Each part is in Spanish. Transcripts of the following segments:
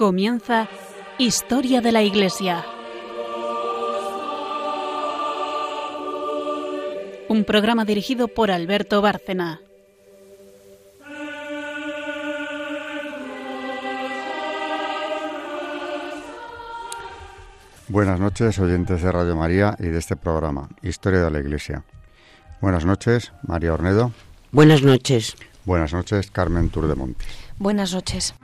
Comienza Historia de la Iglesia. Un programa dirigido por Alberto Bárcena. Buenas noches, oyentes de Radio María y de este programa, Historia de la Iglesia. Buenas noches, María Ornedo. Buenas noches. Buenas noches, Carmen Tour de Monte. Buenas noches.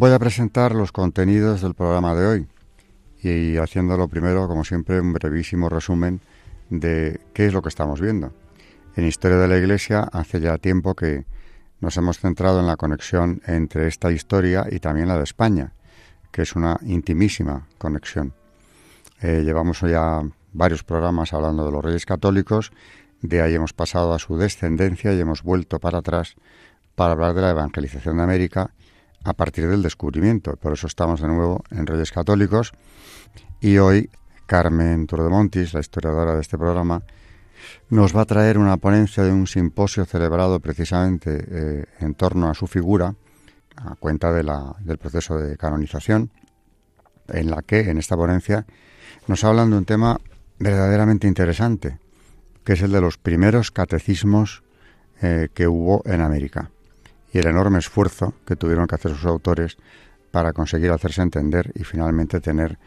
Voy a presentar los contenidos del programa de hoy y haciéndolo primero, como siempre, un brevísimo resumen de qué es lo que estamos viendo. En Historia de la Iglesia hace ya tiempo que nos hemos centrado en la conexión entre esta historia y también la de España, que es una intimísima conexión. Eh, llevamos ya varios programas hablando de los reyes católicos, de ahí hemos pasado a su descendencia y hemos vuelto para atrás para hablar de la evangelización de América a partir del descubrimiento. Por eso estamos de nuevo en Reyes Católicos y hoy Carmen Turdemontis, la historiadora de este programa, nos va a traer una ponencia de un simposio celebrado precisamente eh, en torno a su figura, a cuenta del proceso de canonización, en la que, en esta ponencia, nos hablan de un tema verdaderamente interesante, que es el de los primeros catecismos eh, que hubo en América y el enorme esfuerzo que tuvieron que hacer sus autores para conseguir hacerse entender y finalmente tener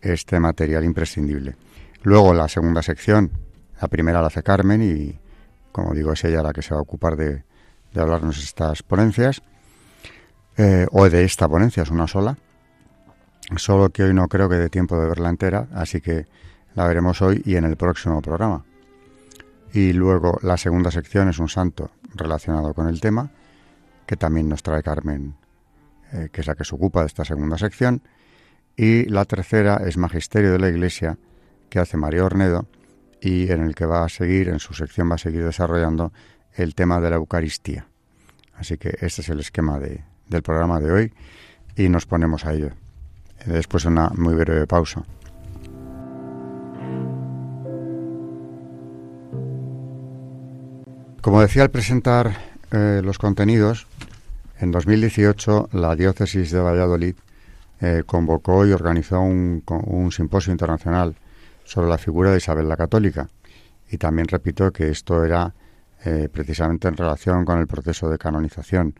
este material imprescindible. Luego la segunda sección, la primera la hace Carmen y como digo es ella la que se va a ocupar de, hablarnos estas ponencias, eh, o de esta ponencia, es una sola, solo que hoy no creo que dé tiempo de verla entera, así que la veremos hoy y en el próximo programa. Y luego la segunda sección es un santo relacionado con el tema, que también nos trae Carmen, eh, que es la que se ocupa de esta segunda sección. Y la tercera es Magisterio de la Iglesia, que hace María Ornedo, y en el que va a seguir, en su sección va a seguir desarrollando el tema de la Eucaristía. Así que este es el esquema de, del programa de hoy y nos ponemos a ello. Después una muy breve pausa. Como decía al presentar eh, los contenidos, en 2018, la diócesis de Valladolid eh, convocó y organizó un, simposio internacional sobre la figura de Isabel la Católica. Y también repito que esto era eh, precisamente en relación con el proceso de canonización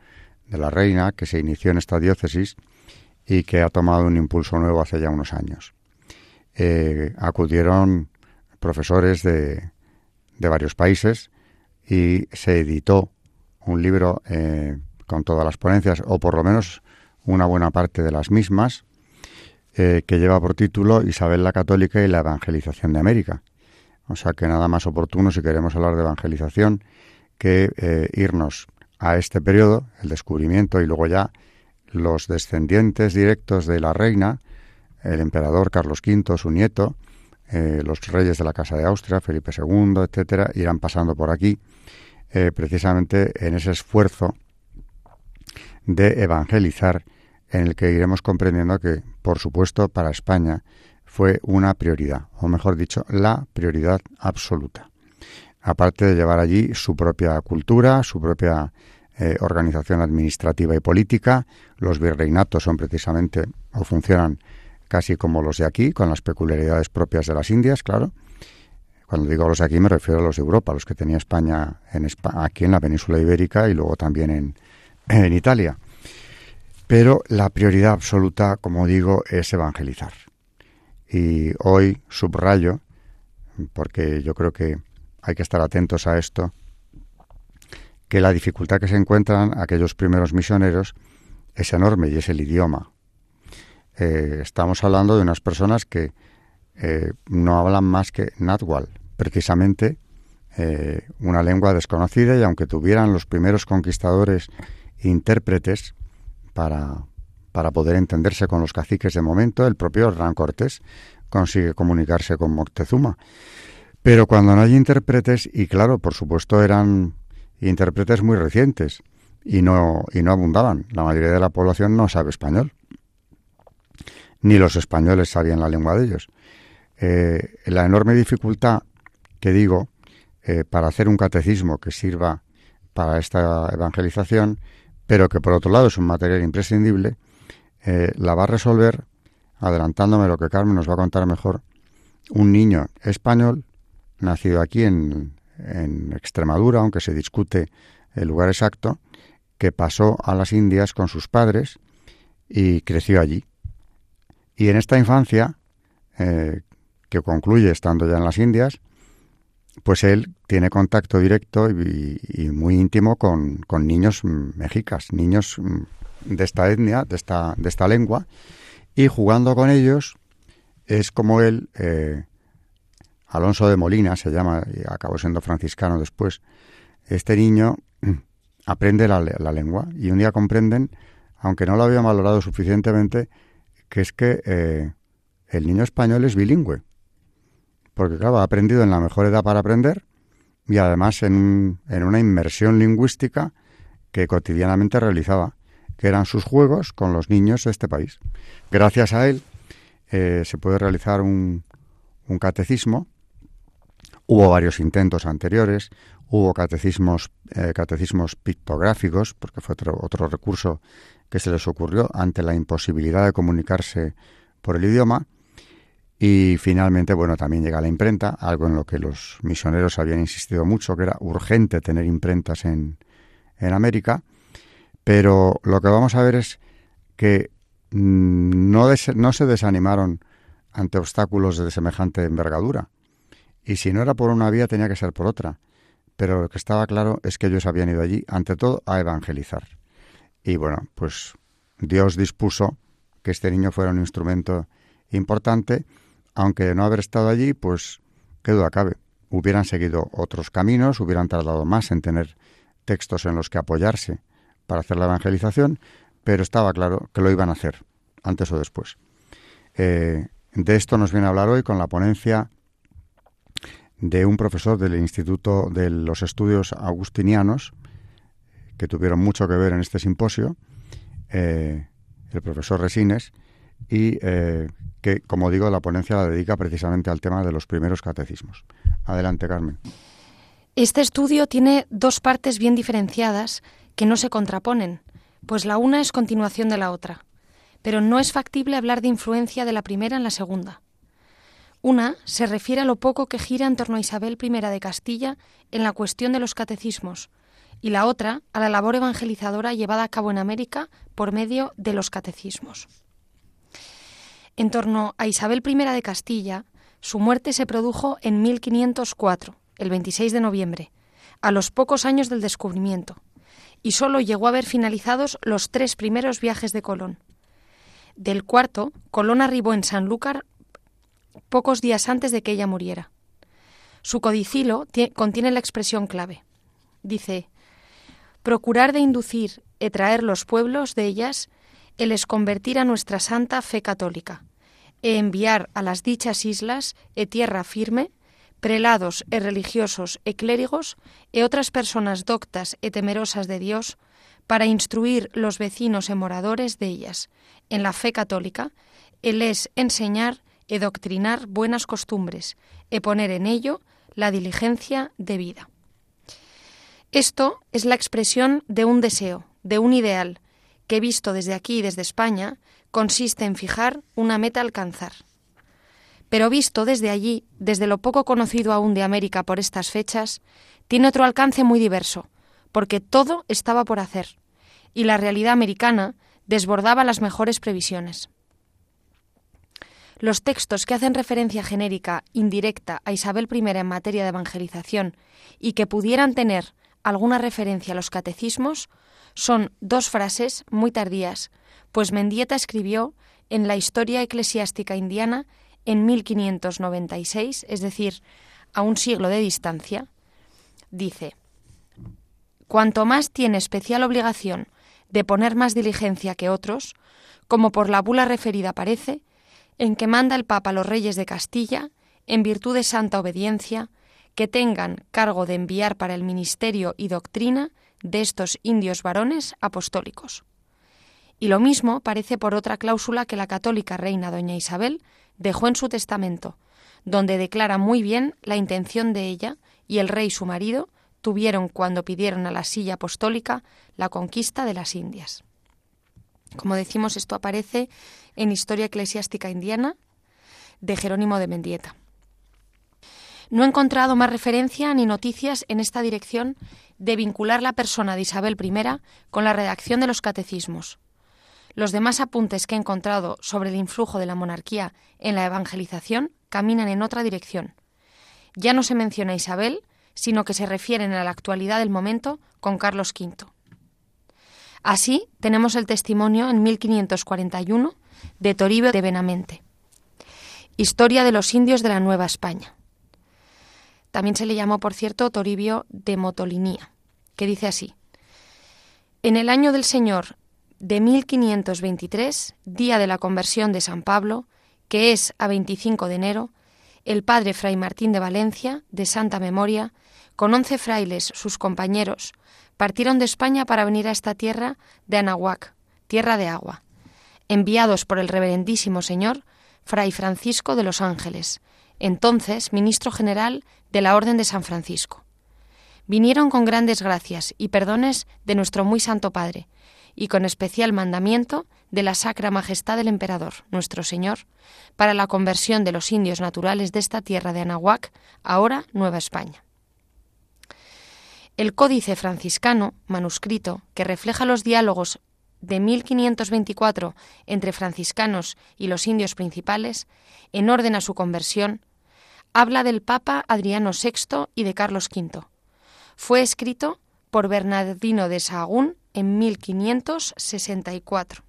de la reina que se inició en esta diócesis y que ha tomado un impulso nuevo hace ya unos años. Eh, acudieron profesores de, de, varios países y se editó un libro con todas las ponencias, o por lo menos una buena parte de las mismas, eh, que lleva por título Isabel la Católica y la Evangelización de América. O sea que nada más oportuno si queremos hablar de evangelización que eh, irnos a este periodo, el descubrimiento y luego ya los descendientes directos de la reina, el emperador Carlos V, su nieto, eh, los reyes de la Casa de Austria, Felipe II, etcétera, irán pasando por aquí, precisamente en ese esfuerzo de evangelizar, en el que iremos comprendiendo que, por supuesto, para España fue una prioridad, o mejor dicho, la prioridad absoluta. Aparte de llevar allí su propia cultura, su propia eh, organización administrativa y política, los virreinatos son precisamente o funcionan casi como los de aquí, con las peculiaridades propias de las Indias, claro. Cuando digo los de aquí me refiero a los de Europa, los que tenía España, en aquí en la península ibérica y luego también en, en Italia. Pero la prioridad absoluta, como digo, es evangelizar. Y hoy subrayo, porque yo creo que hay que estar atentos a esto, que la dificultad que se encuentran aquellos primeros misioneros es enorme y es el idioma. Eh, estamos hablando de unas personas que eh, no hablan más que Natwal, precisamente eh, una lengua desconocida y aunque tuvieran los primeros conquistadores intérpretes para, para poder entenderse con los caciques de momento. El propio Hernán Cortés consigue comunicarse con Moctezuma. Pero cuando no hay intérpretes, y claro, por supuesto eran intérpretes muy recientes, y no, y no abundaban. La mayoría de la población no sabe español. Ni los españoles sabían la lengua de ellos. Eh, la enorme dificultad que digo eh, para hacer un catecismo que sirva para esta evangelización, pero que por otro lado es un material imprescindible, eh, la va a resolver, adelantándome lo que Carmen nos va a contar mejor, un niño español nacido aquí en, en Extremadura, aunque se discute el lugar exacto, que pasó a las Indias con sus padres y creció allí. Y en esta infancia, eh, que concluye estando ya en las Indias, pues él tiene contacto directo y, muy íntimo con, con, niños mexicas, niños de esta etnia, de esta, de esta lengua, y jugando con ellos es como él, eh, Alonso de Molina se llama, y acabó siendo franciscano después, este niño aprende la, lengua y un día comprenden, aunque no lo había valorado suficientemente, que es que eh, el niño español es bilingüe. Porque, claro, ha aprendido en la mejor edad para aprender y además en, en una inmersión lingüística que cotidianamente realizaba, que eran sus juegos con los niños de este país. Gracias a él eh, se puede realizar un, un catecismo. Hubo varios intentos anteriores, Hubo catecismos, eh, catecismos pictográficos, porque fue otro, otro recurso que se les ocurrió ante la imposibilidad de comunicarse por el idioma. Y finalmente, bueno, también llega la imprenta, algo en lo que los misioneros habían insistido mucho, que era urgente tener imprentas en, en América. Pero lo que vamos a ver es que mm, no, no se desanimaron ante obstáculos de semejante envergadura. Y si no era por una vía, tenía que ser por otra pero lo que estaba claro es que ellos habían ido allí, ante todo, a evangelizar. Y bueno, pues Dios dispuso que este niño fuera un instrumento importante, aunque no haber estado allí, pues qué duda cabe. Hubieran seguido otros caminos, hubieran tardado más en tener textos en los que apoyarse para hacer la evangelización, pero estaba claro que lo iban a hacer, antes o después. Eh, de esto nos viene a hablar hoy con la ponencia de un profesor del Instituto de los Estudios Agustinianos, que tuvieron mucho que ver en este simposio, eh, el profesor Resines, y eh, que, como digo, la ponencia la dedica precisamente al tema de los primeros catecismos. Adelante, Carmen. Este estudio tiene dos partes bien diferenciadas que no se contraponen, pues la una es continuación de la otra, pero no es factible hablar de influencia de la primera en la segunda. Una se refiere a lo poco que gira en torno a Isabel I de Castilla en la cuestión de los catecismos, y la otra a la labor evangelizadora llevada a cabo en América por medio de los catecismos. En torno a Isabel I de Castilla, su muerte se produjo en 1504, el 26 de noviembre, a los pocos años del descubrimiento, y solo llegó a ver finalizados los tres primeros viajes de Colón. Del cuarto, Colón arribó en Sanlúcar pocos días antes de que ella muriera. Su codicilo contiene la expresión clave. Dice, procurar de inducir e traer los pueblos de ellas, el es convertir a nuestra santa fe católica, e enviar a las dichas islas e tierra firme, prelados e religiosos e clérigos e otras personas doctas e temerosas de Dios, para instruir los vecinos e moradores de ellas en la fe católica, el es enseñar e doctrinar buenas costumbres, e poner en ello la diligencia de vida. Esto es la expresión de un deseo, de un ideal, que visto desde aquí y desde España, consiste en fijar una meta a alcanzar. Pero visto desde allí, desde lo poco conocido aún de América por estas fechas, tiene otro alcance muy diverso, porque todo estaba por hacer, y la realidad americana desbordaba las mejores previsiones. Los textos que hacen referencia genérica, indirecta, a Isabel I en materia de evangelización y que pudieran tener alguna referencia a los catecismos son dos frases muy tardías, pues Mendieta escribió en la Historia Eclesiástica Indiana en 1596, es decir, a un siglo de distancia, dice, Cuanto más tiene especial obligación de poner más diligencia que otros, como por la bula referida parece, en que manda el Papa a los reyes de Castilla, en virtud de santa obediencia, que tengan cargo de enviar para el ministerio y doctrina de estos indios varones apostólicos. Y lo mismo parece por otra cláusula que la católica reina doña Isabel dejó en su testamento, donde declara muy bien la intención de ella y el rey su marido tuvieron cuando pidieron a la silla apostólica la conquista de las Indias. Como decimos, esto aparece en Historia Eclesiástica Indiana de Jerónimo de Mendieta. No he encontrado más referencia ni noticias en esta dirección de vincular la persona de Isabel I con la redacción de los catecismos. Los demás apuntes que he encontrado sobre el influjo de la monarquía en la evangelización caminan en otra dirección. Ya no se menciona a Isabel, sino que se refieren a la actualidad del momento con Carlos V. Así tenemos el testimonio en 1541 de Toribio de Benamente. Historia de los indios de la Nueva España. También se le llamó, por cierto, Toribio de Motolinía, que dice así. En el año del Señor de 1523, día de la conversión de San Pablo, que es a 25 de enero, el padre Fray Martín de Valencia, de santa memoria, con once frailes, sus compañeros, partieron de España para venir a esta tierra de Anahuac, tierra de agua, enviados por el reverendísimo señor Fray Francisco de los Ángeles, entonces ministro general de la Orden de San Francisco. Vinieron con grandes gracias y perdones de nuestro muy santo Padre, y con especial mandamiento de la Sacra Majestad del Emperador, nuestro Señor, para la conversión de los indios naturales de esta tierra de Anahuac, ahora Nueva España. El Códice franciscano, manuscrito, que refleja los diálogos de 1524 entre franciscanos y los indios principales, en orden a su conversión, habla del Papa Adriano VI y de Carlos V. Fue escrito por Bernardino de Sahagún en 1564.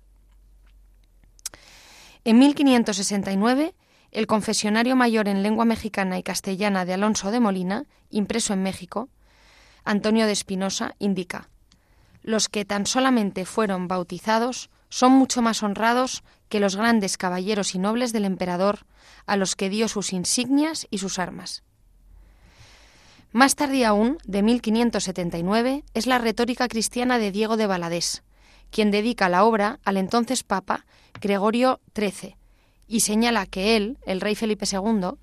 En 1569, el Confesionario Mayor en lengua mexicana y castellana de Alonso de Molina, impreso en México, Antonio de Espinosa, indica Los que tan solamente fueron bautizados son mucho más honrados que los grandes caballeros y nobles del emperador, a los que dio sus insignias y sus armas. Más tarde aún, de 1579, es la retórica cristiana de Diego de Valadés, quien dedica la obra al entonces Papa Gregorio XIII y señala que él, el rey Felipe II,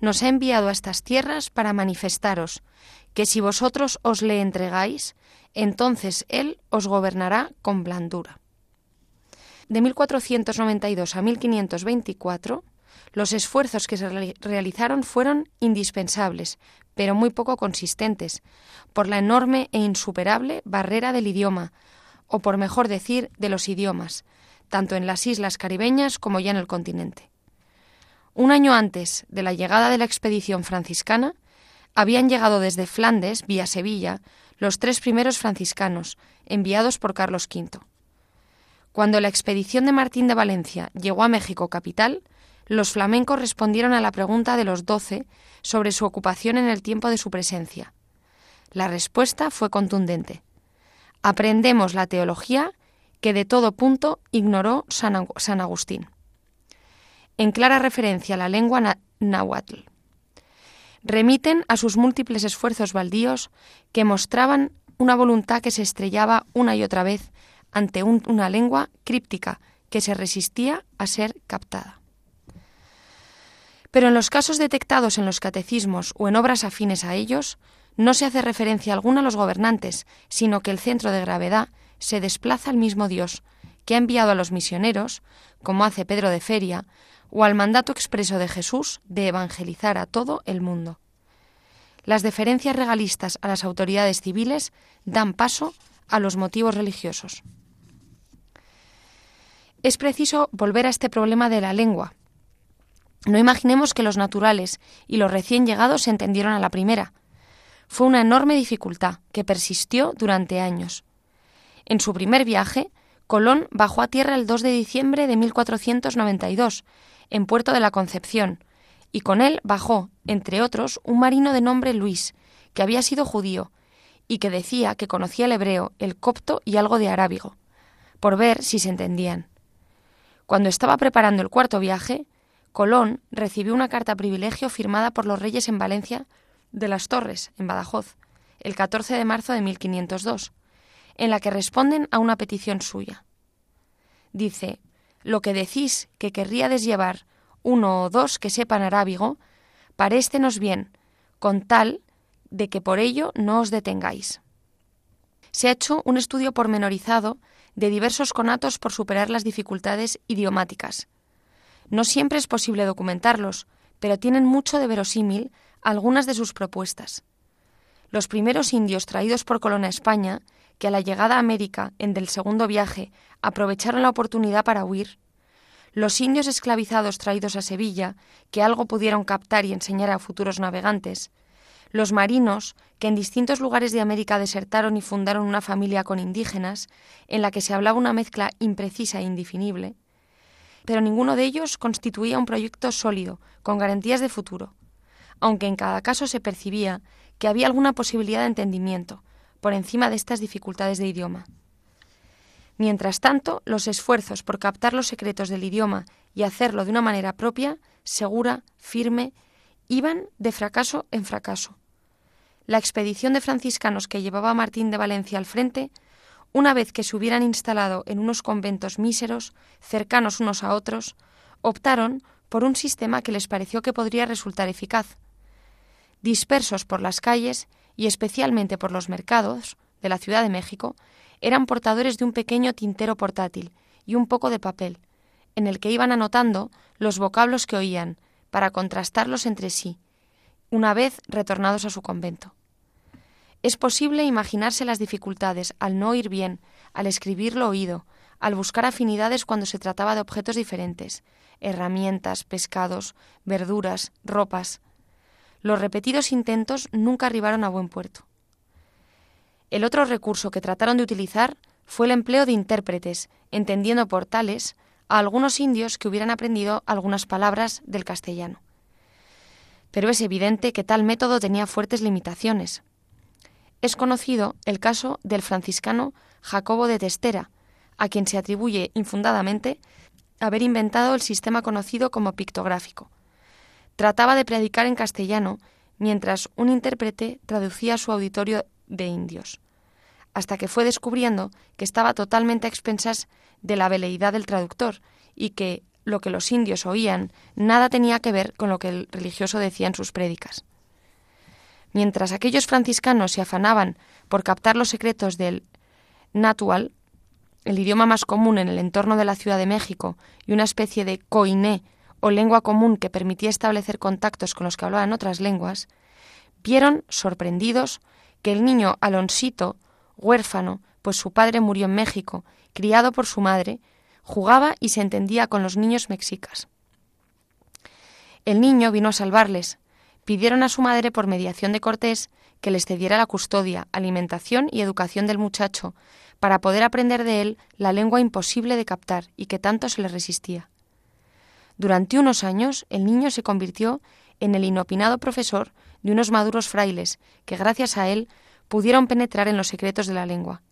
nos ha enviado a estas tierras para manifestaros que si vosotros os le entregáis, entonces él os gobernará con blandura. De 1492 a 1524, los esfuerzos que se realizaron fueron indispensables, pero muy poco consistentes, por la enorme e insuperable barrera del idioma, o por mejor decir, de los idiomas, tanto en las islas caribeñas como ya en el continente. Un año antes de la llegada de la expedición franciscana, habían llegado desde Flandes, vía Sevilla, los tres primeros franciscanos, enviados por Carlos V. Cuando la expedición de Martín de Valencia llegó a México capital, los flamencos respondieron a la pregunta de los doce sobre su ocupación en el tiempo de su presencia. La respuesta fue contundente. Aprendemos la teología que de todo punto ignoró San Agustín. En clara referencia a la lengua náhuatl. Remiten a sus múltiples esfuerzos baldíos que mostraban una voluntad que se estrellaba una y otra vez ante una lengua críptica que se resistía a ser captada. Pero en los casos detectados en los catecismos o en obras afines a ellos, no se hace referencia alguna a los gobernantes, sino que el centro de gravedad se desplaza al mismo Dios, que ha enviado a los misioneros, como hace Pedro de Feria, o al mandato expreso de Jesús de evangelizar a todo el mundo. Las deferencias regalistas a las autoridades civiles dan paso a los motivos religiosos. Es preciso volver a este problema de la lengua, no imaginemos que los naturales y los recién llegados se entendieron a la primera. Fue una enorme dificultad que persistió durante años. En su primer viaje, Colón bajó a tierra el 2 de diciembre de 1492, en Puerto de la Concepción, y con él bajó, entre otros, un marino de nombre Luis, que había sido judío, y que decía que conocía el hebreo, el copto y algo de arábigo, por ver si se entendían. Cuando estaba preparando el cuarto viaje, Colón recibió una carta privilegio firmada por los reyes en Valencia de las Torres, en Badajoz, el 14 de marzo de 1502, en la que responden a una petición suya. Dice, lo que decís que querríades llevar uno o dos que sepan arábigo, paréstenos bien, con tal de que por ello no os detengáis. Se ha hecho un estudio pormenorizado de diversos conatos por superar las dificultades idiomáticas. No siempre es posible documentarlos, pero tienen mucho de verosímil algunas de sus propuestas. Los primeros indios traídos por Colón a España, que a la llegada a América en del segundo viaje aprovecharon la oportunidad para huir, los indios esclavizados traídos a Sevilla, que algo pudieron captar y enseñar a futuros navegantes, los marinos, que en distintos lugares de América desertaron y fundaron una familia con indígenas, en la que se hablaba una mezcla imprecisa e indefinible, pero ninguno de ellos constituía un proyecto sólido, con garantías de futuro, aunque en cada caso se percibía que había alguna posibilidad de entendimiento, por encima de estas dificultades de idioma. Mientras tanto, los esfuerzos por captar los secretos del idioma y hacerlo de una manera propia, segura, firme, iban de fracaso en fracaso. La expedición de franciscanos que llevaba Martín de Valencia al frente, una vez que se hubieran instalado en unos conventos míseros, cercanos unos a otros, optaron por un sistema que les pareció que podría resultar eficaz. Dispersos por las calles y especialmente por los mercados de la Ciudad de México, eran portadores de un pequeño tintero portátil y un poco de papel, en el que iban anotando los vocablos que oían, para contrastarlos entre sí, una vez retornados a su convento. Es posible imaginarse las dificultades al no oír bien, al escribir lo oído, al buscar afinidades cuando se trataba de objetos diferentes, herramientas, pescados, verduras, ropas. Los repetidos intentos nunca arribaron a buen puerto. El otro recurso que trataron de utilizar fue el empleo de intérpretes, entendiendo por tales a algunos indios que hubieran aprendido algunas palabras del castellano. Pero es evidente que tal método tenía fuertes limitaciones. Es conocido el caso del franciscano Jacobo de Testera, a quien se atribuye infundadamente haber inventado el sistema conocido como pictográfico. Trataba de predicar en castellano mientras un intérprete traducía su auditorio de indios, hasta que fue descubriendo que estaba totalmente a expensas de la veleidad del traductor y que lo que los indios oían nada tenía que ver con lo que el religioso decía en sus prédicas. Mientras aquellos franciscanos se afanaban por captar los secretos del natual, el idioma más común en el entorno de la Ciudad de México y una especie de coiné o lengua común que permitía establecer contactos con los que hablaban otras lenguas, vieron, sorprendidos, que el niño Alonsito, huérfano, pues su padre murió en México, criado por su madre, jugaba y se entendía con los niños mexicas. El niño vino a salvarles. Pidieron a su madre, por mediación de Cortés, que les cediera la custodia, alimentación y educación del muchacho, para poder aprender de él la lengua imposible de captar y que tanto se le resistía. Durante unos años el niño se convirtió en el inopinado profesor de unos maduros frailes que gracias a él pudieron penetrar en los secretos de la lengua.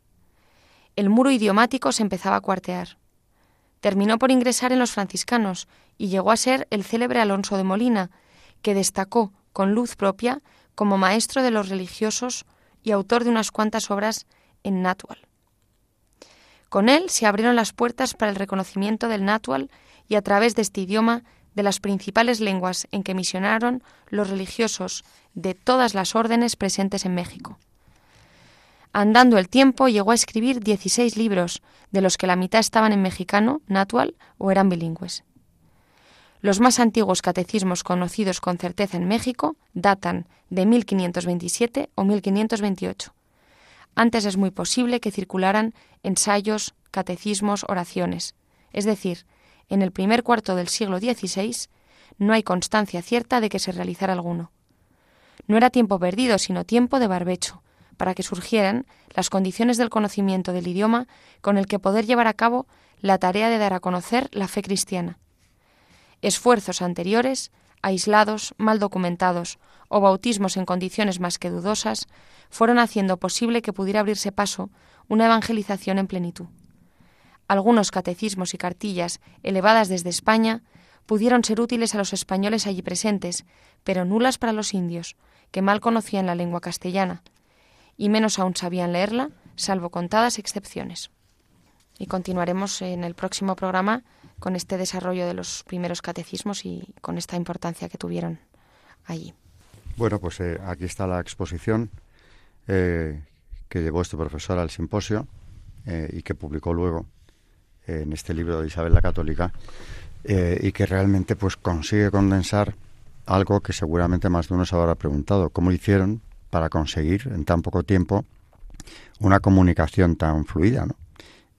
El muro idiomático se empezaba a cuartear. Terminó por ingresar en los franciscanos y llegó a ser el célebre Alonso de Molina, que destacó con luz propia como maestro de los religiosos y autor de unas cuantas obras en Natual. Con él se abrieron las puertas para el reconocimiento del Natual y a través de este idioma de las principales lenguas en que misionaron los religiosos de todas las órdenes presentes en México. Andando el tiempo llegó a escribir 16 libros, de los que la mitad estaban en mexicano, natural o eran bilingües. Los más antiguos catecismos conocidos con certeza en México datan de 1527 o 1528. Antes es muy posible que circularan ensayos, catecismos, oraciones. Es decir, en el primer cuarto del siglo XVI no hay constancia cierta de que se realizara alguno. No era tiempo perdido, sino tiempo de barbecho, para que surgieran las condiciones del conocimiento del idioma con el que poder llevar a cabo la tarea de dar a conocer la fe cristiana. Esfuerzos anteriores, aislados, mal documentados o bautismos en condiciones más que dudosas, fueron haciendo posible que pudiera abrirse paso una evangelización en plenitud. Algunos catecismos y cartillas elevadas desde España pudieron ser útiles a los españoles allí presentes, pero nulas para los indios, que mal conocían la lengua castellana, y menos aún sabían leerla, salvo contadas excepciones. Y continuaremos en el próximo programa con este desarrollo de los primeros catecismos y con esta importancia que tuvieron allí. Bueno, pues eh, aquí está la exposición eh, que llevó este profesor al simposio eh, y que publicó luego en este libro de Isabel la Católica y que realmente pues consigue condensar algo que seguramente más de uno se habrá preguntado, cómo hicieron para conseguir en tan poco tiempo una comunicación tan fluida ¿no?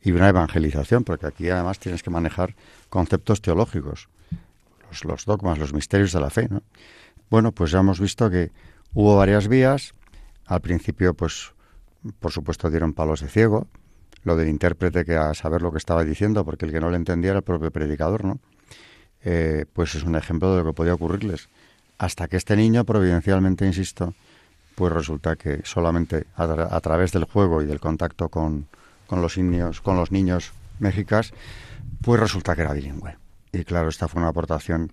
y una evangelización, porque aquí además tienes que manejar conceptos teológicos, los, dogmas, los misterios de la fe. ¿no? Bueno, pues ya hemos visto que hubo varias vías. Al principio, pues, por supuesto, dieron palos de ciego. Lo del intérprete que a saber lo que estaba diciendo, porque el que no le entendía era el propio predicador, ¿no? Eh, pues es un ejemplo de lo que podía ocurrirles. Hasta que este niño, providencialmente, insisto, pues resulta que solamente a, través del juego y del contacto con, con los niños, con los niños mexicas, pues resulta que era bilingüe. Y claro, esta fue una aportación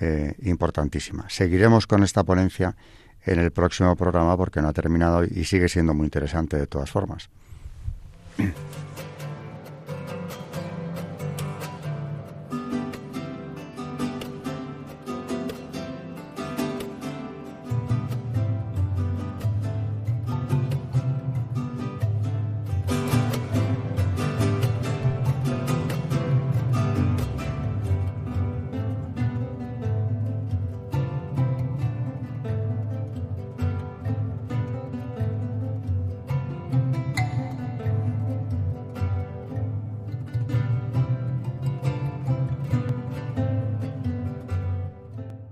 eh, importantísima. Seguiremos con esta ponencia en el próximo programa porque no ha terminado y sigue siendo muy interesante de todas formas.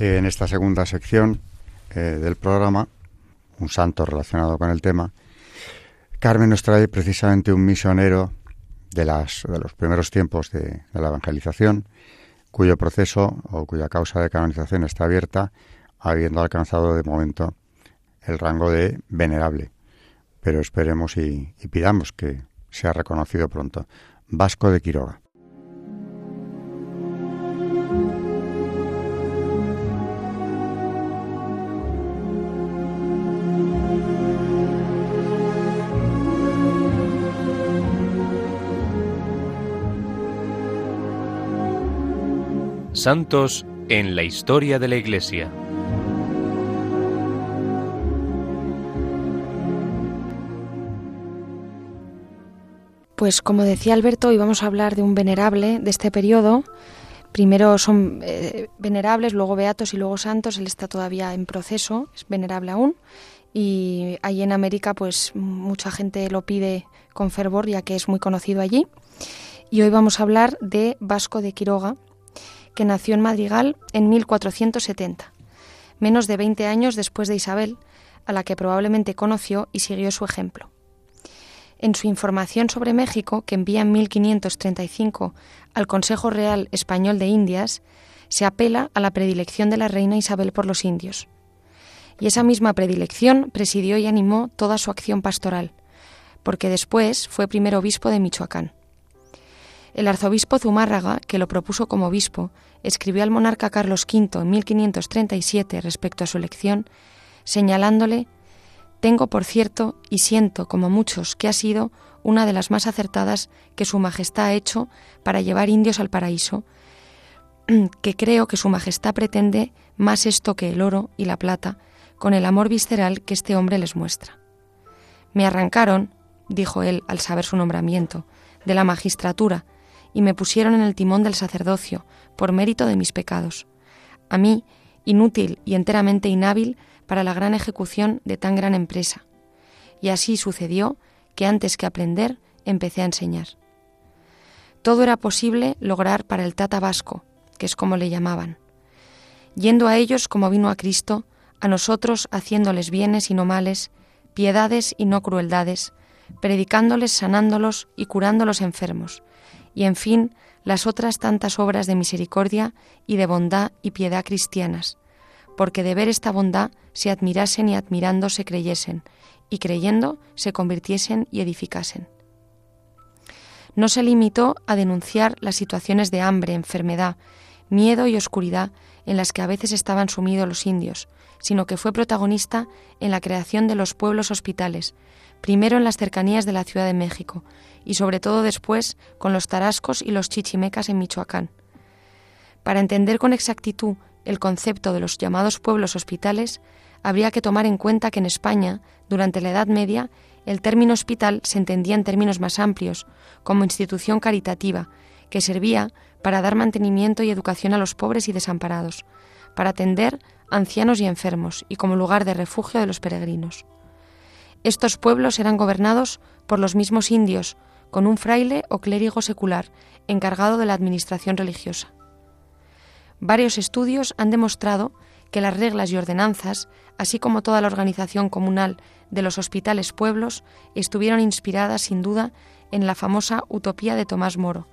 En esta segunda sección eh, del programa, un santo relacionado con el tema, Carmen nos trae precisamente un misionero de, de los primeros tiempos de, la evangelización, cuyo proceso o cuya causa de canonización está abierta, habiendo alcanzado de momento el rango de venerable. Pero esperemos y pidamos que sea reconocido pronto. Vasco de Quiroga. Santos en la historia de la Iglesia. Pues como decía Alberto, hoy vamos a hablar de un venerable de este periodo. Primero son eh, venerables, luego beatos y luego santos. Él está todavía en proceso, es venerable aún. Y allí en América, pues mucha gente lo pide con fervor, ya que es muy conocido allí. Y hoy vamos a hablar de Vasco de Quiroga, que nació en Madrigal en 1470, menos de 20 años después de Isabel, a la que probablemente conoció y siguió su ejemplo. En su información sobre México, que envía en 1535 al Consejo Real Español de Indias, se apela a la predilección de la reina Isabel por los indios. Y esa misma predilección presidió y animó toda su acción pastoral, porque después fue primer obispo de Michoacán. El arzobispo Zumárraga, que lo propuso como obispo, escribió al monarca Carlos V en 1537 respecto a su elección, señalándole Tengo por cierto y siento, como muchos, que ha sido una de las más acertadas que Su Majestad ha hecho para llevar indios al paraíso, que creo que Su Majestad pretende más esto que el oro y la plata, con el amor visceral que este hombre les muestra. Me arrancaron, dijo él al saber su nombramiento, de la magistratura, y me pusieron en el timón del sacerdocio, por mérito de mis pecados. A mí, inútil y enteramente inhábil para la gran ejecución de tan gran empresa. Y así sucedió que antes que aprender, empecé a enseñar. Todo era posible lograr para el Tata Vasco, que es como le llamaban. Yendo a ellos como vino a Cristo, a nosotros haciéndoles bienes y no males, piedades y no crueldades, predicándoles, sanándolos y curando los enfermos, y en fin, las otras tantas obras de misericordia y de bondad y piedad cristianas, porque de ver esta bondad se admirasen y admirando se creyesen, y creyendo se convirtiesen y edificasen. No se limitó a denunciar las situaciones de hambre, enfermedad, miedo y oscuridad en las que a veces estaban sumidos los indios, sino que fue protagonista en la creación de los pueblos hospitales, primero en las cercanías de la Ciudad de México y sobre todo después con los tarascos y los chichimecas en Michoacán. Para entender con exactitud el concepto de los llamados pueblos hospitales, habría que tomar en cuenta que en España, durante la Edad Media, el término hospital se entendía en términos más amplios, como institución caritativa, que servía para dar mantenimiento y educación a los pobres y desamparados, para atender ancianos y enfermos y como lugar de refugio de los peregrinos. Estos pueblos eran gobernados por los mismos indios, con un fraile o clérigo secular encargado de la administración religiosa. Varios estudios han demostrado que las reglas y ordenanzas, así como toda la organización comunal de los hospitales pueblos, estuvieron inspiradas sin duda en la famosa utopía de Tomás Moro,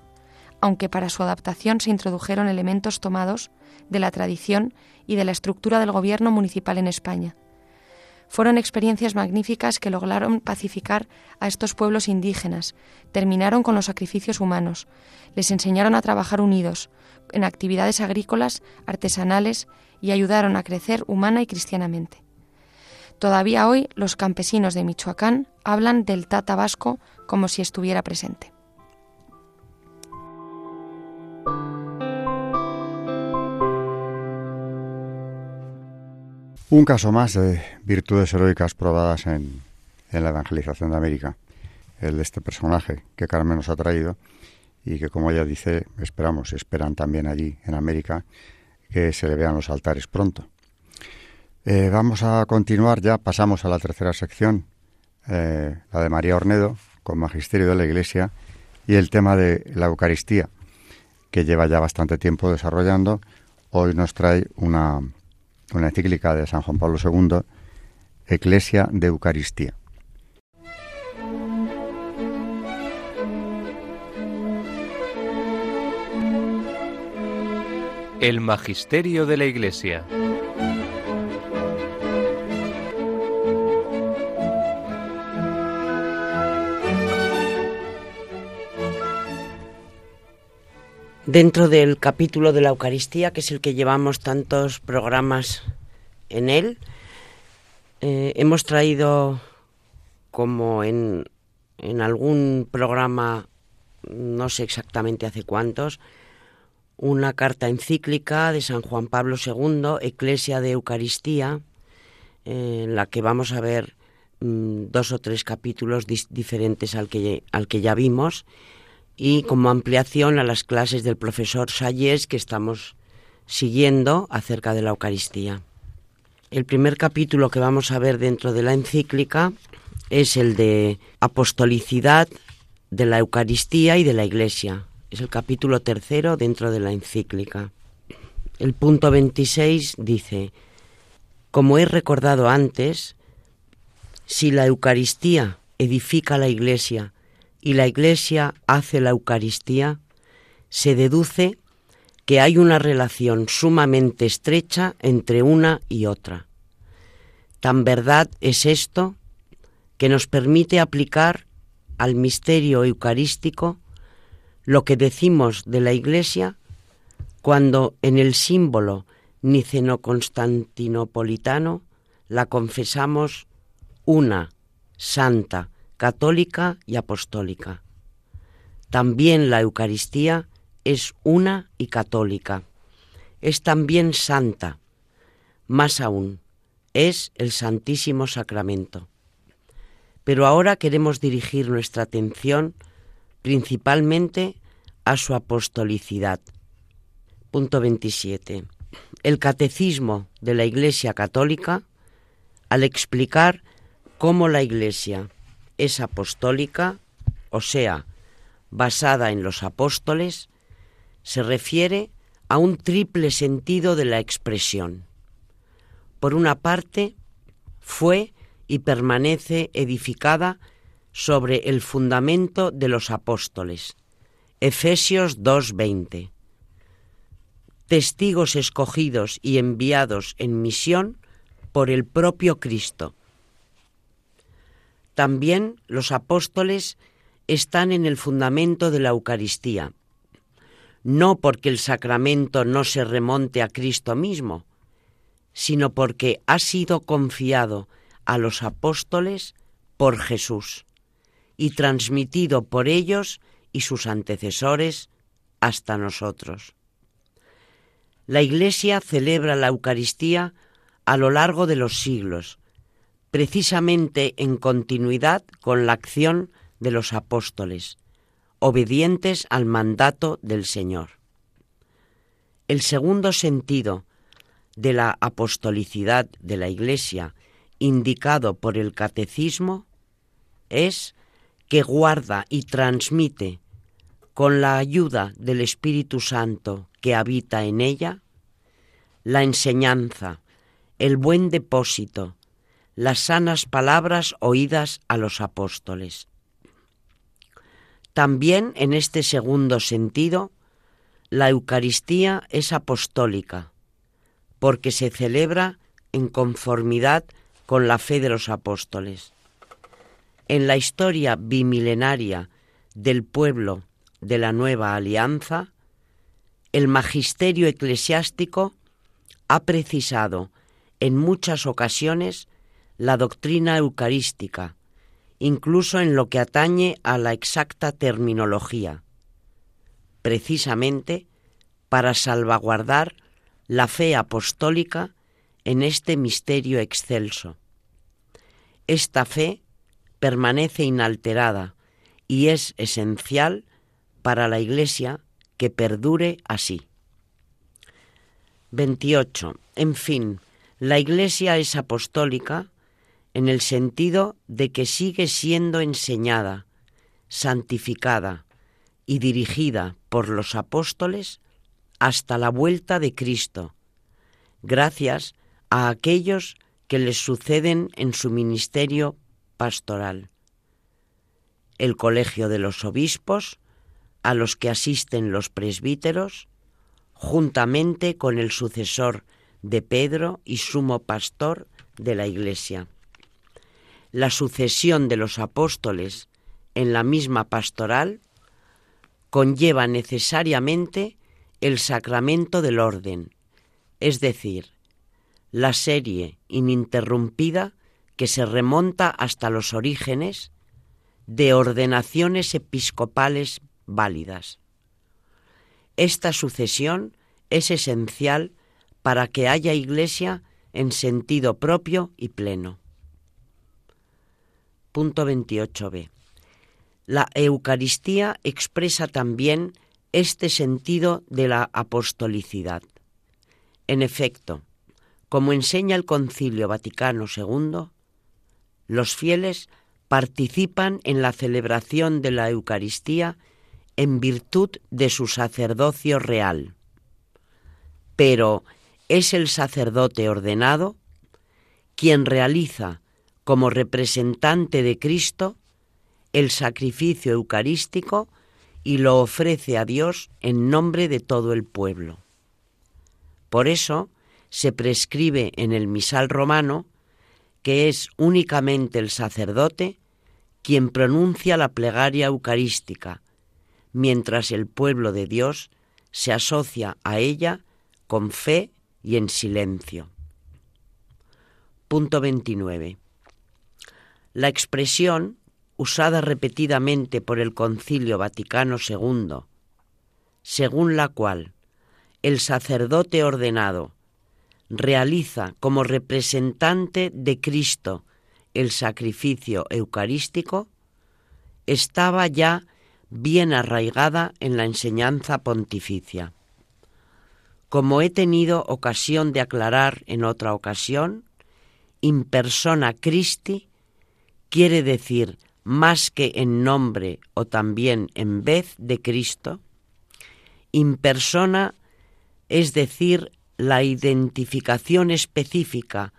aunque para su adaptación se introdujeron elementos tomados de la tradición y de la estructura del gobierno municipal en España. Fueron experiencias magníficas que lograron pacificar a estos pueblos indígenas, terminaron con los sacrificios humanos, les enseñaron a trabajar unidos, en actividades agrícolas, artesanales y ayudaron a crecer humana y cristianamente. Todavía hoy los campesinos de Michoacán hablan del Tata Vasco como si estuviera presente. Un caso más de virtudes heroicas probadas en, la evangelización de América, el de este personaje que Carmen nos ha traído y que, como ella dice, esperamos, esperan también allí en América que se le vean los altares pronto. Eh, vamos a continuar ya, pasamos a la tercera sección, eh, la de María Ornedo, con Magisterio de la Iglesia, y el tema de la Eucaristía, que lleva ya bastante tiempo desarrollando. Hoy nos trae una, una encíclica de San Juan Pablo II, Eclesia de Eucaristía. El Magisterio de la Iglesia. Dentro del capítulo de la Eucaristía, que es el que llevamos tantos programas en él, eh, hemos traído como en, en algún programa, no sé exactamente hace cuántos, una carta encíclica de San Juan Pablo II, Eclesia de Eucaristía, en la que vamos a ver mm, dos o tres capítulos diferentes al que, al que ya vimos y como ampliación a las clases del profesor Salles que estamos siguiendo acerca de la Eucaristía. El primer capítulo que vamos a ver dentro de la encíclica es el de apostolicidad de la Eucaristía y de la Iglesia. Es el capítulo tercero dentro de la encíclica. El punto 26 dice, como he recordado antes, si la Eucaristía edifica la Iglesia y la Iglesia hace la Eucaristía, se deduce que hay una relación sumamente estrecha entre una y otra. Tan verdad es esto que nos permite aplicar al misterio eucarístico lo que decimos de la Iglesia cuando en el símbolo niceno-constantinopolitano la confesamos una, santa, católica y apostólica. También la Eucaristía es una y católica. Es también santa. Más aún, es el Santísimo Sacramento. Pero ahora queremos dirigir nuestra atención principalmente a su apostolicidad. Punto 27. El catecismo de la Iglesia Católica, al explicar cómo la Iglesia es apostólica, o sea, basada en los apóstoles, se refiere a un triple sentido de la expresión. Por una parte, fue y permanece edificada sobre el fundamento de los apóstoles. Efesios 2:20. Testigos escogidos y enviados en misión por el propio Cristo. También los apóstoles están en el fundamento de la Eucaristía, no porque el sacramento no se remonte a Cristo mismo, sino porque ha sido confiado a los apóstoles por Jesús y transmitido por ellos y sus antecesores hasta nosotros. La Iglesia celebra la Eucaristía a lo largo de los siglos, precisamente en continuidad con la acción de los apóstoles, obedientes al mandato del Señor. El segundo sentido de la apostolicidad de la Iglesia, indicado por el Catecismo, es que guarda y transmite con la ayuda del Espíritu Santo que habita en ella, la enseñanza, el buen depósito, las sanas palabras oídas a los apóstoles. También en este segundo sentido, la Eucaristía es apostólica, porque se celebra en conformidad con la fe de los apóstoles. En la historia bimilenaria del pueblo de la nueva alianza, el magisterio eclesiástico ha precisado en muchas ocasiones la doctrina eucarística, incluso en lo que atañe a la exacta terminología, precisamente para salvaguardar la fe apostólica en este misterio excelso. Esta fe permanece inalterada y es esencial para la Iglesia que perdure así. 28. En fin, la Iglesia es apostólica en el sentido de que sigue siendo enseñada, santificada y dirigida por los apóstoles hasta la vuelta de Cristo, gracias a aquellos que les suceden en su ministerio pastoral. El colegio de los obispos, a los que asisten los presbíteros, juntamente con el sucesor de Pedro y sumo pastor de la Iglesia. La sucesión de los apóstoles en la misma pastoral conlleva necesariamente el sacramento del orden, es decir, la serie ininterrumpida que se remonta hasta los orígenes de ordenaciones episcopales válidas. Esta sucesión es esencial para que haya iglesia en sentido propio y pleno. Punto 28b. La Eucaristía expresa también este sentido de la apostolicidad. En efecto, como enseña el Concilio Vaticano II, los fieles participan en la celebración de la Eucaristía en virtud de su sacerdocio real. Pero es el sacerdote ordenado quien realiza como representante de Cristo el sacrificio eucarístico y lo ofrece a Dios en nombre de todo el pueblo. Por eso se prescribe en el misal romano que es únicamente el sacerdote quien pronuncia la plegaria eucarística, mientras el pueblo de Dios se asocia a ella con fe y en silencio. Punto 29. La expresión, usada repetidamente por el Concilio Vaticano II, según la cual el sacerdote ordenado realiza como representante de Cristo el sacrificio eucarístico, estaba ya bien arraigada en la enseñanza pontificia. Como he tenido ocasión de aclarar en otra ocasión, in persona Christi quiere decir más que en nombre o también en vez de Cristo, in persona es decir la identificación específica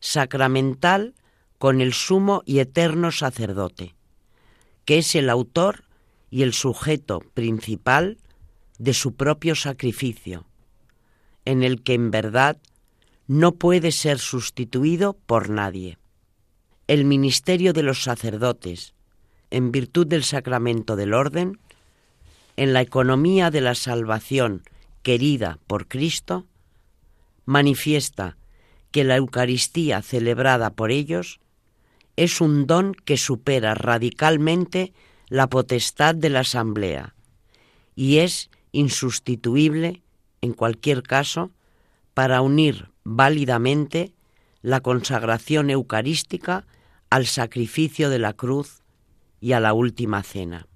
sacramental con el sumo y eterno sacerdote, que es el autor y el sujeto principal de su propio sacrificio, en el que en verdad no puede ser sustituido por nadie. El ministerio de los sacerdotes, en virtud del sacramento del orden, en la economía de la salvación querida por Cristo, manifiesta que la Eucaristía celebrada por ellos es un don que supera radicalmente la potestad de la Asamblea y es insustituible, en cualquier caso, para unir válidamente la consagración eucarística al sacrificio de la cruz y a la última cena.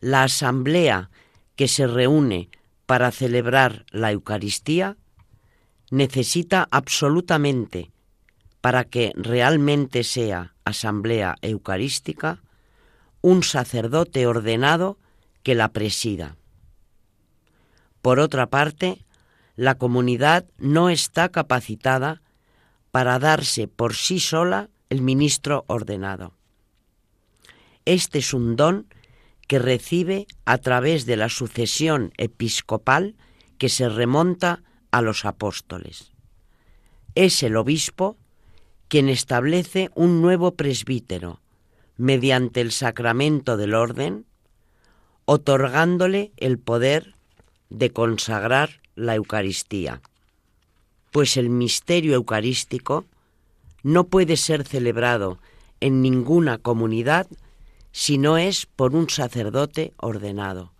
La asamblea que se reúne para celebrar la Eucaristía necesita absolutamente, para que realmente sea asamblea eucarística, un sacerdote ordenado que la presida. Por otra parte, la comunidad no está capacitada para darse por sí sola el ministro ordenado. Este es un don que recibe a través de la sucesión episcopal que se remonta a los apóstoles. Es el obispo quien establece un nuevo presbítero mediante el sacramento del orden, otorgándole el poder de consagrar la Eucaristía, pues el misterio eucarístico no puede ser celebrado en ninguna comunidad si no es por un sacerdote ordenado,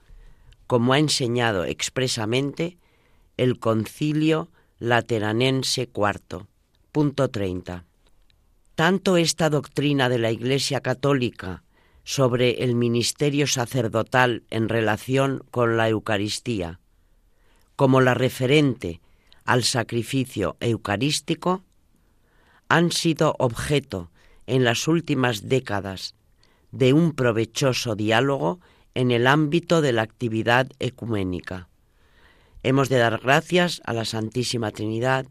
como ha enseñado expresamente el Concilio Lateranense IV. Punto 30. Tanto esta doctrina de la Iglesia Católica sobre el ministerio sacerdotal en relación con la Eucaristía, como la referente al sacrificio eucarístico, han sido objeto en las últimas décadas de un provechoso diálogo en el ámbito de la actividad ecuménica. Hemos de dar gracias a la Santísima Trinidad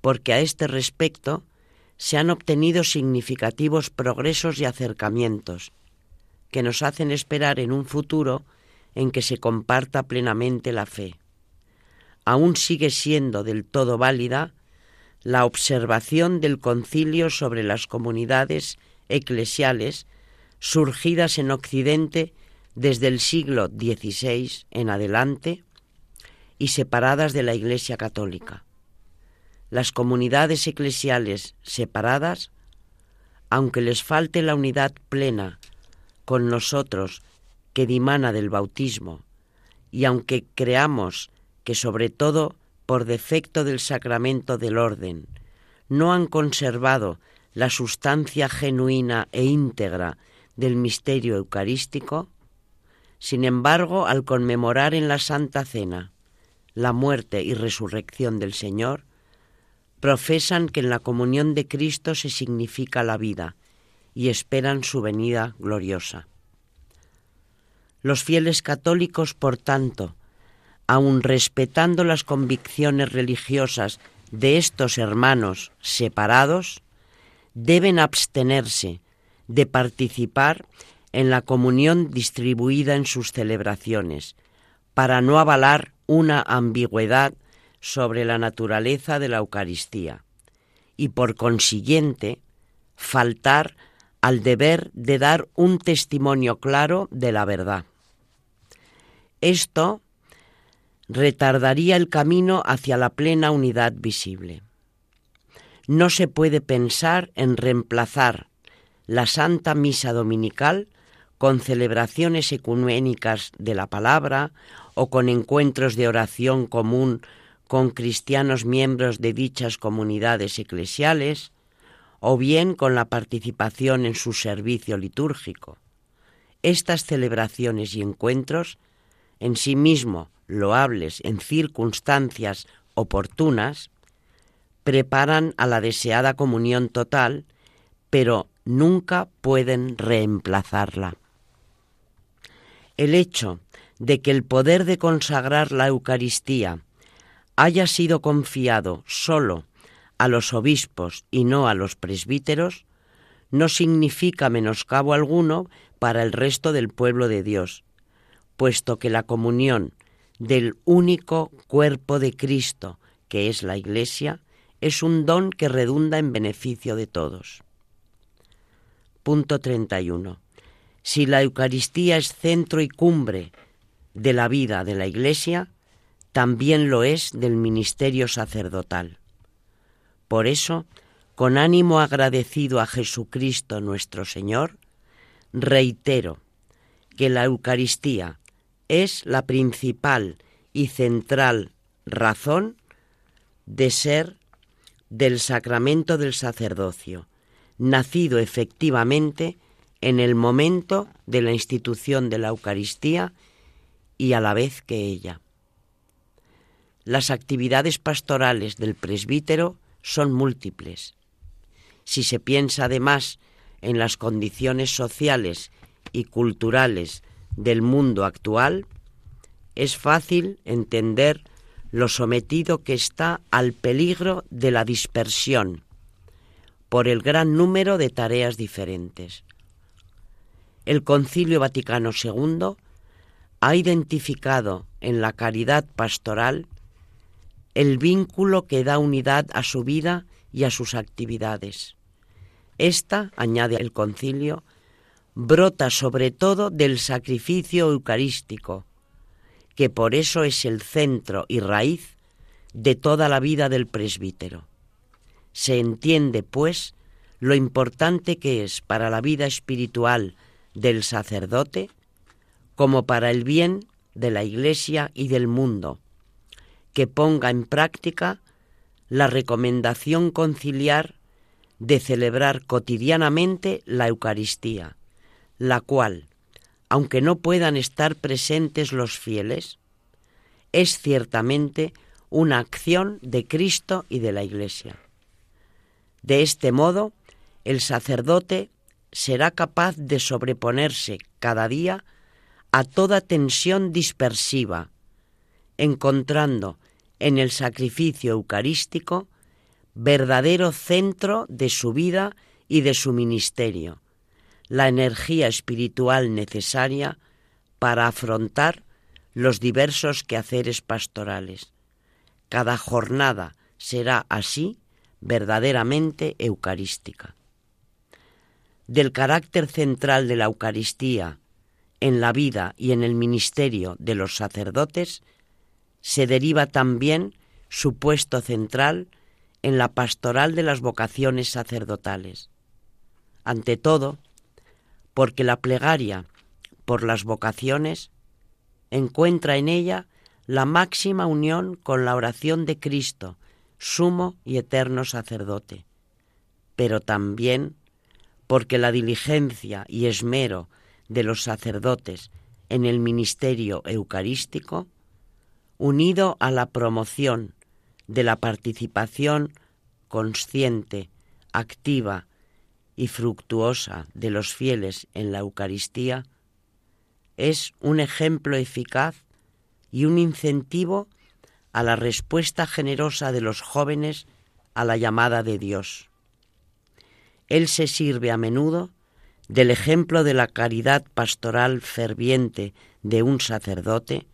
porque a este respecto se han obtenido significativos progresos y acercamientos que nos hacen esperar en un futuro en que se comparta plenamente la fe. Aún sigue siendo del todo válida la observación del concilio sobre las comunidades eclesiales surgidas en Occidente desde el siglo XVI en adelante y separadas de la Iglesia Católica. Las comunidades eclesiales separadas, aunque les falte la unidad plena con nosotros que dimana del bautismo, y aunque creamos que sobre todo por defecto del sacramento del orden, no han conservado la sustancia genuina e íntegra del misterio eucarístico, sin embargo, al conmemorar en la Santa Cena la muerte y resurrección del Señor, profesan que en la comunión de Cristo se significa la vida y esperan su venida gloriosa. Los fieles católicos, por tanto, aun respetando las convicciones religiosas de estos hermanos separados, deben abstenerse de participar en la comunión distribuida en sus celebraciones, para no avalar una ambigüedad sobre la naturaleza de la Eucaristía y por consiguiente faltar al deber de dar un testimonio claro de la verdad. Esto retardaría el camino hacia la plena unidad visible. No se puede pensar en reemplazar la Santa Misa Dominical con celebraciones ecuménicas de la palabra o con encuentros de oración común con cristianos miembros de dichas comunidades eclesiales, o bien con la participación en su servicio litúrgico. Estas celebraciones y encuentros, en sí mismo loables en circunstancias oportunas, preparan a la deseada comunión total, pero nunca pueden reemplazarla. El hecho de que el poder de consagrar la Eucaristía haya sido confiado solo a los obispos y no a los presbíteros, no significa menoscabo alguno para el resto del pueblo de Dios, puesto que la comunión del único cuerpo de Cristo, que es la Iglesia, es un don que redunda en beneficio de todos. Punto 31. Si la Eucaristía es centro y cumbre de la vida de la Iglesia, también lo es del ministerio sacerdotal. Por eso, con ánimo agradecido a Jesucristo nuestro Señor, reitero que la Eucaristía es la principal y central razón de ser del sacramento del sacerdocio, nacido efectivamente en el momento de la institución de la Eucaristía y a la vez que ella. Las actividades pastorales del presbítero son múltiples. Si se piensa además en las condiciones sociales y culturales del mundo actual, es fácil entender lo sometido que está al peligro de la dispersión por el gran número de tareas diferentes. El Concilio Vaticano II ha identificado en la caridad pastoral el vínculo que da unidad a su vida y a sus actividades. Esta, añade el concilio, brota sobre todo del sacrificio eucarístico, que por eso es el centro y raíz de toda la vida del presbítero. Se entiende, pues, lo importante que es para la vida espiritual del sacerdote como para el bien de la Iglesia y del mundo, que ponga en práctica la recomendación conciliar de celebrar cotidianamente la Eucaristía, la cual, aunque no puedan estar presentes los fieles, es ciertamente una acción de Cristo y de la Iglesia. De este modo, el sacerdote será capaz de sobreponerse cada día a toda tensión dispersiva, encontrando en el sacrificio eucarístico verdadero centro de su vida y de su ministerio, la energía espiritual necesaria para afrontar los diversos quehaceres pastorales. Cada jornada será así verdaderamente eucarística. Del carácter central de la Eucaristía en la vida y en el ministerio de los sacerdotes se deriva también su puesto central en la pastoral de las vocaciones sacerdotales. Ante todo, porque la plegaria por las vocaciones encuentra en ella la máxima unión con la oración de Cristo, sumo y eterno sacerdote, pero también porque la diligencia y esmero de los sacerdotes en el ministerio eucarístico, unido a la promoción de la participación consciente, activa y fructuosa de los fieles en la Eucaristía, es un ejemplo eficaz y un incentivo a la respuesta generosa de los jóvenes a la llamada de Dios. Él se sirve a menudo del ejemplo de la caridad pastoral ferviente de un sacerdote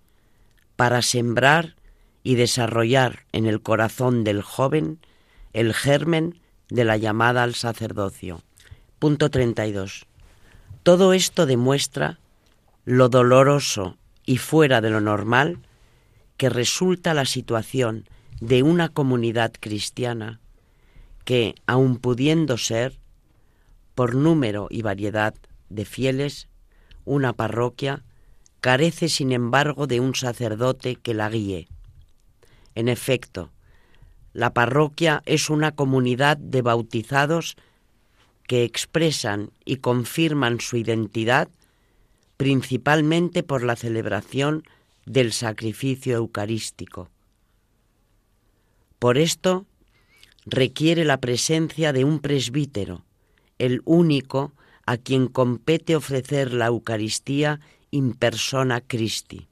para sembrar y desarrollar en el corazón del joven el germen de la llamada al sacerdocio. Punto 32. Todo esto demuestra lo doloroso y fuera de lo normal que resulta la situación de una comunidad cristiana que, aun pudiendo ser, por número y variedad de fieles, una parroquia, carece sin embargo de un sacerdote que la guíe. En efecto, la parroquia es una comunidad de bautizados que expresan y confirman su identidad principalmente por la celebración del sacrificio eucarístico. Por esto requiere la presencia de un presbítero, el único a quien compete ofrecer la Eucaristía in persona Christi.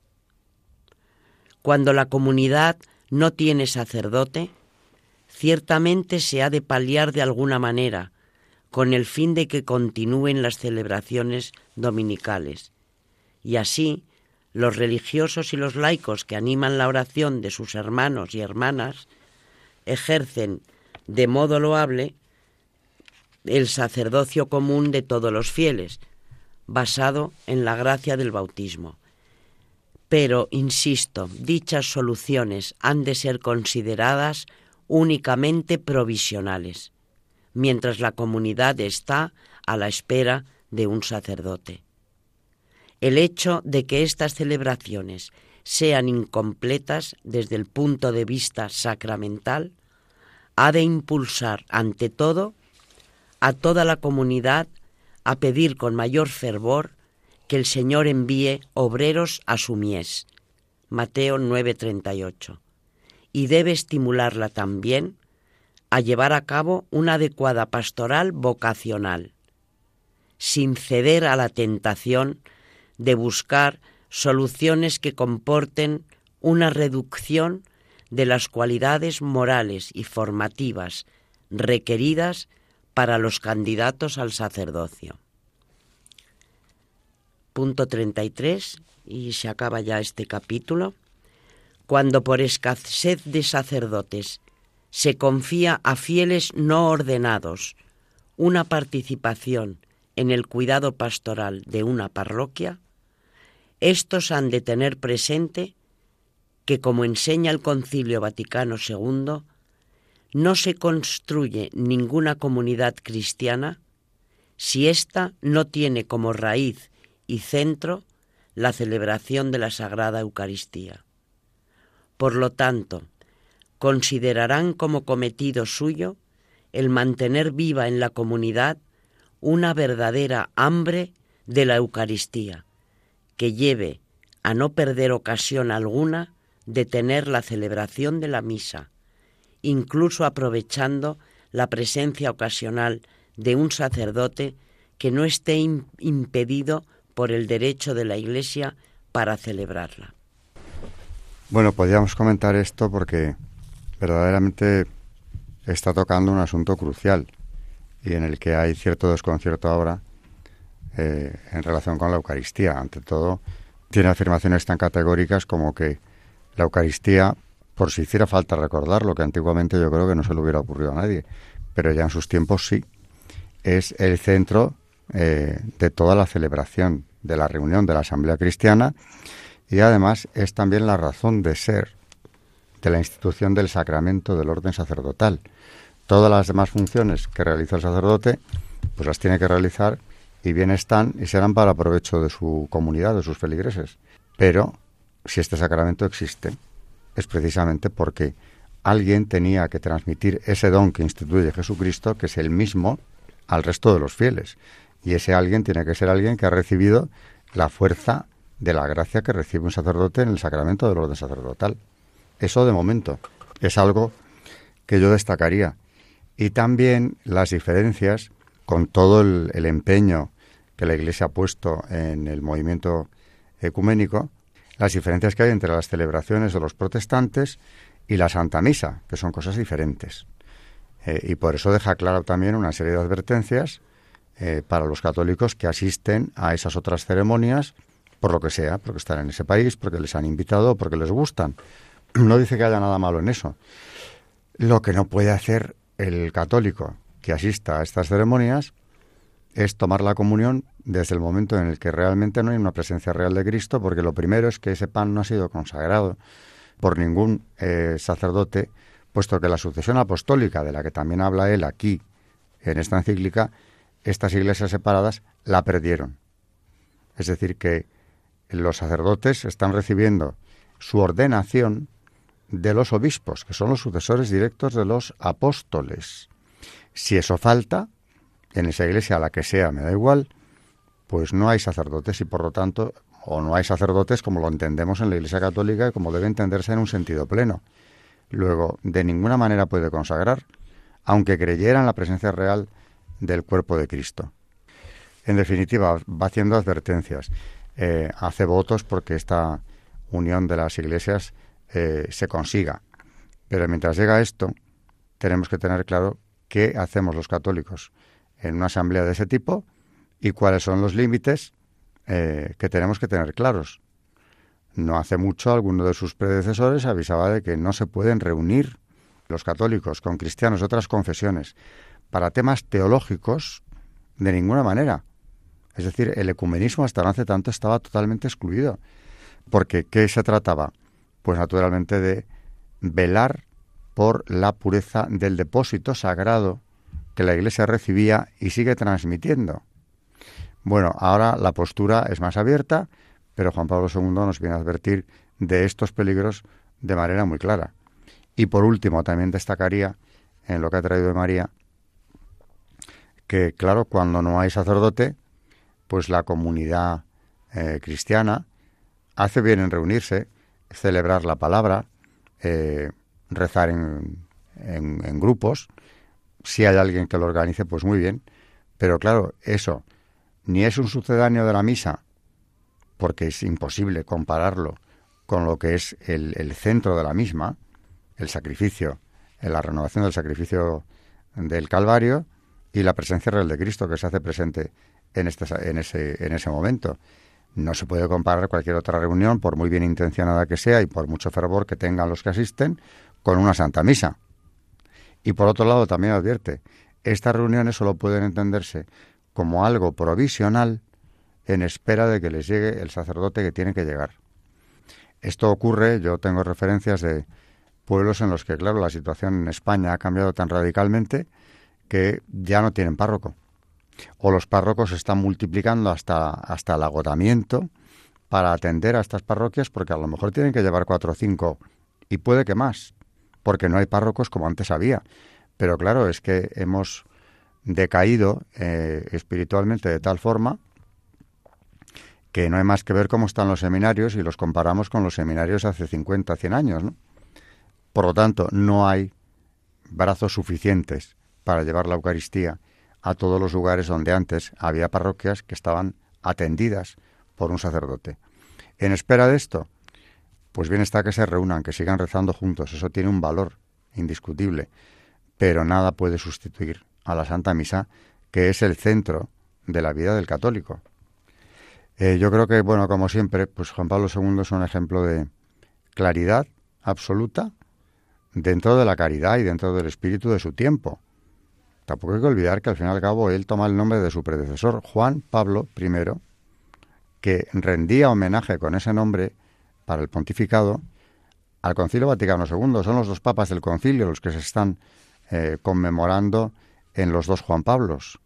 Cuando la comunidad no tiene sacerdote, ciertamente se ha de paliar de alguna manera, con el fin de que continúen las celebraciones dominicales. Y así, los religiosos y los laicos que animan la oración de sus hermanos y hermanas ejercen de modo loable el sacerdocio común de todos los fieles, basado en la gracia del bautismo. Pero, insisto, dichas soluciones han de ser consideradas únicamente provisionales, mientras la comunidad está a la espera de un sacerdote. El hecho de que estas celebraciones sean incompletas desde el punto de vista sacramental ha de impulsar, ante todo, a toda la comunidad a pedir con mayor fervor que el Señor envíe obreros a su mies. Mateo 9:38. Y debe estimularla también a llevar a cabo una adecuada pastoral vocacional, sin ceder a la tentación de buscar soluciones que comporten una reducción de las cualidades morales y formativas requeridas para los candidatos al sacerdocio. Punto 33, y se acaba ya este capítulo. Cuando por escasez de sacerdotes se confía a fieles no ordenados una participación en el cuidado pastoral de una parroquia, estos han de tener presente que, como enseña el Concilio Vaticano II, no se construye ninguna comunidad cristiana si ésta no tiene como raíz y centro la celebración de la Sagrada Eucaristía. Por lo tanto, considerarán como cometido suyo el mantener viva en la comunidad una verdadera hambre de la Eucaristía, que lleve a no perder ocasión alguna de tener la celebración de la misa, incluso aprovechando la presencia ocasional de un sacerdote que no esté impedido por el derecho de la Iglesia para celebrarla. Bueno, podríamos comentar esto porque verdaderamente está tocando un asunto crucial y en el que hay cierto desconcierto ahora eh, en relación con la Eucaristía. Ante todo, tiene afirmaciones tan categóricas como que la Eucaristía por si hiciera falta recordarlo, que antiguamente yo creo que no se le hubiera ocurrido a nadie, pero ya en sus tiempos sí, es el centro eh, de toda la celebración de la reunión de la Asamblea Cristiana y además es también la razón de ser de la institución del sacramento del orden sacerdotal. Todas las demás funciones que realiza el sacerdote, pues las tiene que realizar y bien están y serán para provecho de su comunidad, de sus feligreses. Pero si este sacramento existe, es precisamente porque alguien tenía que transmitir ese don que instituye Jesucristo, que es el mismo al resto de los fieles. Y ese alguien tiene que ser alguien que ha recibido la fuerza de la gracia que recibe un sacerdote en el sacramento del orden sacerdotal. Eso de momento es algo que yo destacaría. Y también las diferencias con todo el, empeño que la Iglesia ha puesto en el movimiento ecuménico, las diferencias que hay entre las celebraciones de los protestantes y la Santa Misa, que son cosas diferentes. Eh, y por eso deja claro también una serie de advertencias eh, para los católicos que asisten a esas otras ceremonias, por lo que sea, porque están en ese país, porque les han invitado, porque les gustan. No dice que haya nada malo en eso. Lo que no puede hacer el católico que asista a estas ceremonias es tomar la comunión desde el momento en el que realmente no hay una presencia real de Cristo, porque lo primero es que ese pan no ha sido consagrado por ningún eh, sacerdote, puesto que la sucesión apostólica, de la que también habla él aquí en esta encíclica, estas iglesias separadas la perdieron. Es decir, que los sacerdotes están recibiendo su ordenación de los obispos, que son los sucesores directos de los apóstoles. Si eso falta, en esa iglesia, a la que sea, me da igual, pues no hay sacerdotes y por lo tanto, o no hay sacerdotes como lo entendemos en la Iglesia Católica y como debe entenderse en un sentido pleno. Luego, de ninguna manera puede consagrar, aunque creyera en la presencia real del cuerpo de Cristo. En definitiva, va haciendo advertencias, eh, hace votos porque esta unión de las iglesias eh, se consiga. Pero mientras llega esto, tenemos que tener claro qué hacemos los católicos en una asamblea de ese tipo y cuáles son los límites eh, que tenemos que tener claros. No hace mucho alguno de sus predecesores avisaba de que no se pueden reunir los católicos con cristianos de otras confesiones para temas teológicos de ninguna manera. Es decir, el ecumenismo hasta hace tanto estaba totalmente excluido. Porque, ¿qué se trataba? Pues naturalmente de velar por la pureza del depósito sagrado que la Iglesia recibía y sigue transmitiendo. Bueno, ahora la postura es más abierta, pero Juan Pablo II nos viene a advertir de estos peligros de manera muy clara. Y por último, también destacaría en lo que ha traído de María, que claro, cuando no hay sacerdote, pues la comunidad eh, cristiana hace bien en reunirse, celebrar la palabra, eh, rezar en, en grupos. Si hay alguien que lo organice, pues muy bien. Pero claro, eso ni es un sucedáneo de la misa, porque es imposible compararlo con lo que es el, centro de la misma, el sacrificio, la renovación del sacrificio del Calvario y la presencia real de Cristo que se hace presente en, este, en, ese, en ese momento. No se puede comparar cualquier otra reunión, por muy bien intencionada que sea y por mucho fervor que tengan los que asisten, con una Santa Misa. Y por otro lado también advierte, estas reuniones solo pueden entenderse como algo provisional en espera de que les llegue el sacerdote que tiene que llegar. Esto ocurre, yo tengo referencias de pueblos en los que, claro, la situación en España ha cambiado tan radicalmente que ya no tienen párroco. O los párrocos se están multiplicando hasta, hasta el agotamiento para atender a estas parroquias porque a lo mejor tienen que llevar cuatro o cinco y puede que más, porque no hay párrocos como antes había. Pero claro, es que hemos decaído eh, espiritualmente de tal forma que no hay más que ver cómo están los seminarios y los comparamos con los seminarios hace 50, 100 años. ¿no? Por lo tanto, no hay brazos suficientes para llevar la Eucaristía a todos los lugares donde antes había parroquias que estaban atendidas por un sacerdote. En espera de esto, pues bien está que se reúnan, que sigan rezando juntos, eso tiene un valor indiscutible, pero nada puede sustituir a la Santa Misa, que es el centro de la vida del católico. Eh, yo creo que, bueno, como siempre, pues Juan Pablo II es un ejemplo de claridad absoluta dentro de la caridad y dentro del espíritu de su tiempo. Tampoco hay que olvidar que al fin y al cabo él toma el nombre de su predecesor, Juan Pablo I, que rendía homenaje con ese nombre para el pontificado al Concilio Vaticano II. Son los dos papas del concilio los que se están eh, conmemorando en los dos Juan Pablos.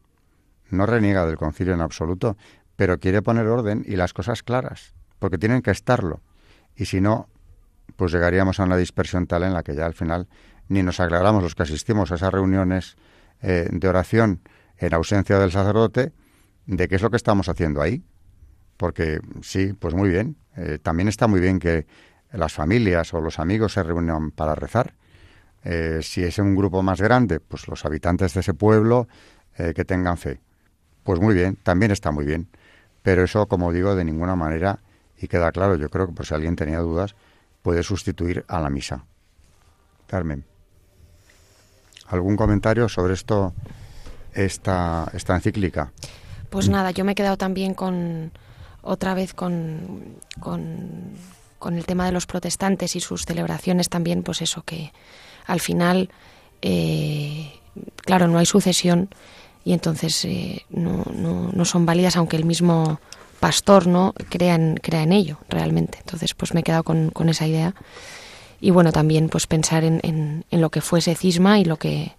No reniega del concilio en absoluto, pero quiere poner orden y las cosas claras, porque tienen que estarlo. Y si no, pues llegaríamos a una dispersión tal en la que ya al final ni nos aclaramos los que asistimos a esas reuniones eh, de oración en ausencia del sacerdote de qué es lo que estamos haciendo ahí. Porque sí, pues muy bien. Eh, también está muy bien que las familias o los amigos se reúnan para rezar, eh, si es un grupo más grande, pues los habitantes de ese pueblo que tengan fe. Pues muy bien, también está muy bien. Pero eso, como digo, de ninguna manera, y queda claro, yo creo que por si alguien tenía dudas, puede sustituir a la misa. Carmen. ¿Algún comentario sobre esto, esta, esta encíclica? Pues nada, yo me he quedado también con, otra vez con, con, con el tema de los protestantes y sus celebraciones también, pues eso, que, al final, eh, claro, no hay sucesión y entonces eh, no, no, son válidas aunque el mismo pastor no crea en, crea en ello realmente. Entonces, pues me he quedado con, con esa idea. Y bueno, también pues pensar en, en, lo que fue ese cisma y lo que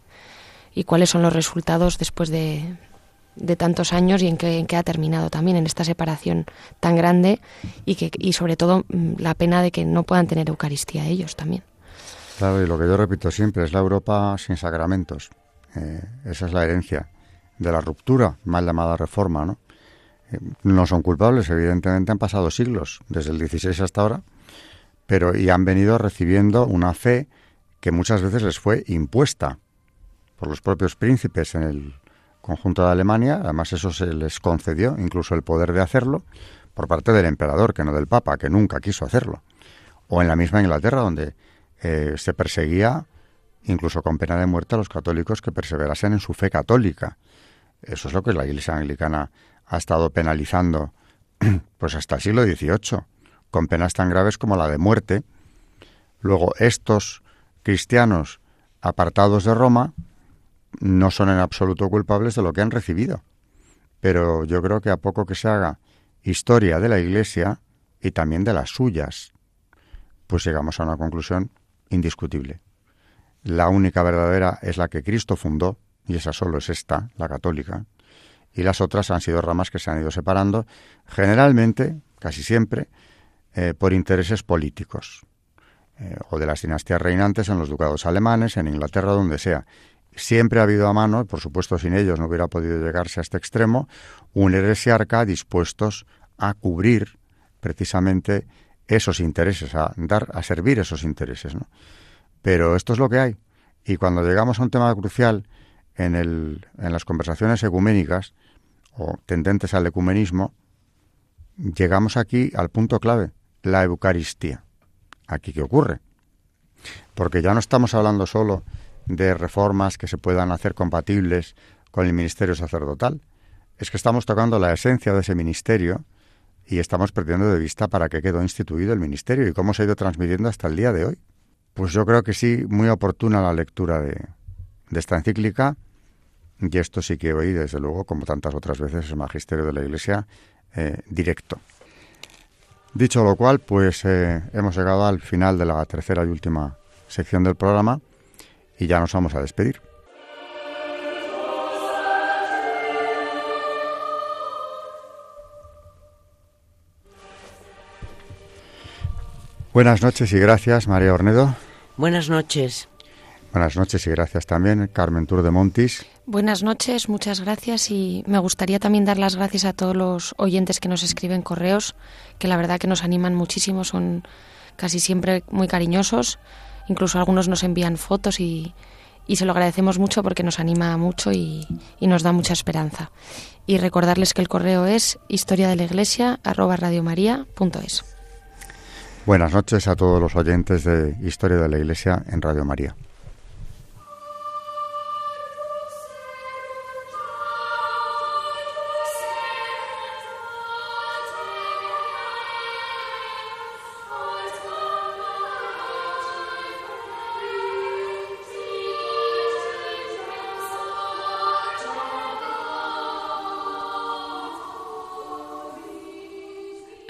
y cuáles son los resultados después de, de tantos años y en qué, en qué ha terminado también en esta separación tan grande y que y sobre todo mm, la pena de que no puedan tener Eucaristía ellos también. Claro, y lo que yo repito siempre es la Europa sin sacramentos. Eh, esa es la herencia de la ruptura, mal llamada reforma, ¿no? Eh, no son culpables, evidentemente han pasado siglos, desde el 16 hasta ahora, pero y han venido recibiendo una fe que muchas veces les fue impuesta por los propios príncipes en el conjunto de Alemania, además eso se les concedió, incluso el poder de hacerlo, por parte del emperador, que no del papa, que nunca quiso hacerlo. O en la misma Inglaterra, donde eh, se perseguía incluso con pena de muerte a los católicos que perseverasen en su fe católica. Eso es lo que la Iglesia anglicana ha estado penalizando pues hasta el siglo XVIII, con penas tan graves como la de muerte. Luego, estos cristianos apartados de Roma no son en absoluto culpables de lo que han recibido. Pero yo creo que a poco que se haga historia de la Iglesia y también de las suyas, pues llegamos a una conclusión indiscutible. La única verdadera es la que Cristo fundó, y esa solo es esta, la católica, y las otras han sido ramas que se han ido separando, generalmente, casi siempre, eh, por intereses políticos, eh, o de las dinastías reinantes en los ducados alemanes, en Inglaterra, donde sea. Siempre ha habido a mano, por supuesto sin ellos no hubiera podido llegarse a este extremo, un heresiarca dispuestos a cubrir precisamente esos intereses, a dar, a servir esos intereses. ¿no? Pero esto es lo que hay. Y cuando llegamos a un tema crucial en, el, en las conversaciones ecuménicas o tendentes al ecumenismo, llegamos aquí al punto clave, la Eucaristía. ¿Aquí qué ocurre? Porque ya no estamos hablando solo de reformas que se puedan hacer compatibles con el ministerio sacerdotal. Es que estamos tocando la esencia de ese ministerio y estamos perdiendo de vista para qué quedó instituido el ministerio y cómo se ha ido transmitiendo hasta el día de hoy. Pues yo creo que sí, muy oportuna la lectura de, esta encíclica y esto sí que oí, desde luego, como tantas otras veces, el magisterio de la Iglesia eh, directo. Dicho lo cual, pues eh, hemos llegado al final de la tercera y última sección del programa y ya nos vamos a despedir. Buenas noches y gracias, María Ornedo. Buenas noches. Buenas noches y gracias también, Carmen Tour de Montis. Buenas noches, muchas gracias y me gustaría también dar las gracias a todos los oyentes que nos escriben correos, que la verdad que nos animan muchísimo, son casi siempre muy cariñosos Incluso algunos nos envían fotos y, se lo agradecemos mucho porque nos anima mucho y, nos da mucha esperanza. Y recordarles que el correo es historia de la iglesia Buenas noches a todos los oyentes de Historia de la Iglesia en Radio María.